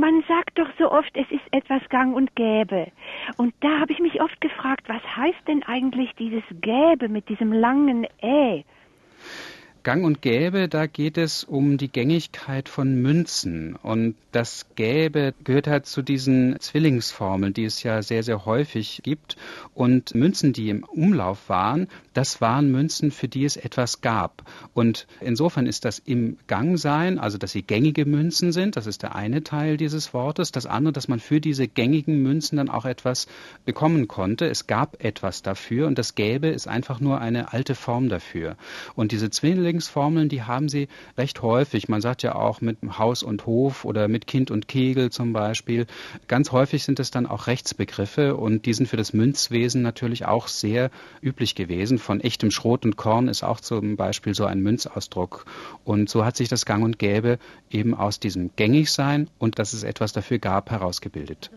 man sagt doch so oft, es ist etwas gang und gäbe. Und da habe ich mich oft gefragt, was heißt denn eigentlich dieses gäbe mit diesem langen Ä? Gang und Gäbe, da geht es um die Gängigkeit von Münzen. Und das Gäbe gehört halt zu diesen Zwillingsformeln, die es ja sehr, sehr häufig gibt. Und Münzen, die im Umlauf waren, das waren Münzen, für die es etwas gab. Und insofern ist das im Gang sein, also dass sie gängige Münzen sind, das ist der eine Teil dieses Wortes. Das andere, dass man für diese gängigen Münzen dann auch etwas bekommen konnte. Es gab etwas dafür und das Gäbe ist einfach nur eine alte Form dafür. Und diese Zwillinge Üblingsformeln, die haben sie recht häufig. Man sagt ja auch mit Haus und Hof oder mit Kind und Kegel zum Beispiel. Ganz häufig sind es dann auch Rechtsbegriffe und die sind für das Münzwesen natürlich auch sehr üblich gewesen. Von echtem Schrot und Korn ist auch zum Beispiel so ein Münzausdruck. Und so hat sich das Gang und Gäbe eben aus diesem Gängigsein und dass es etwas dafür gab herausgebildet.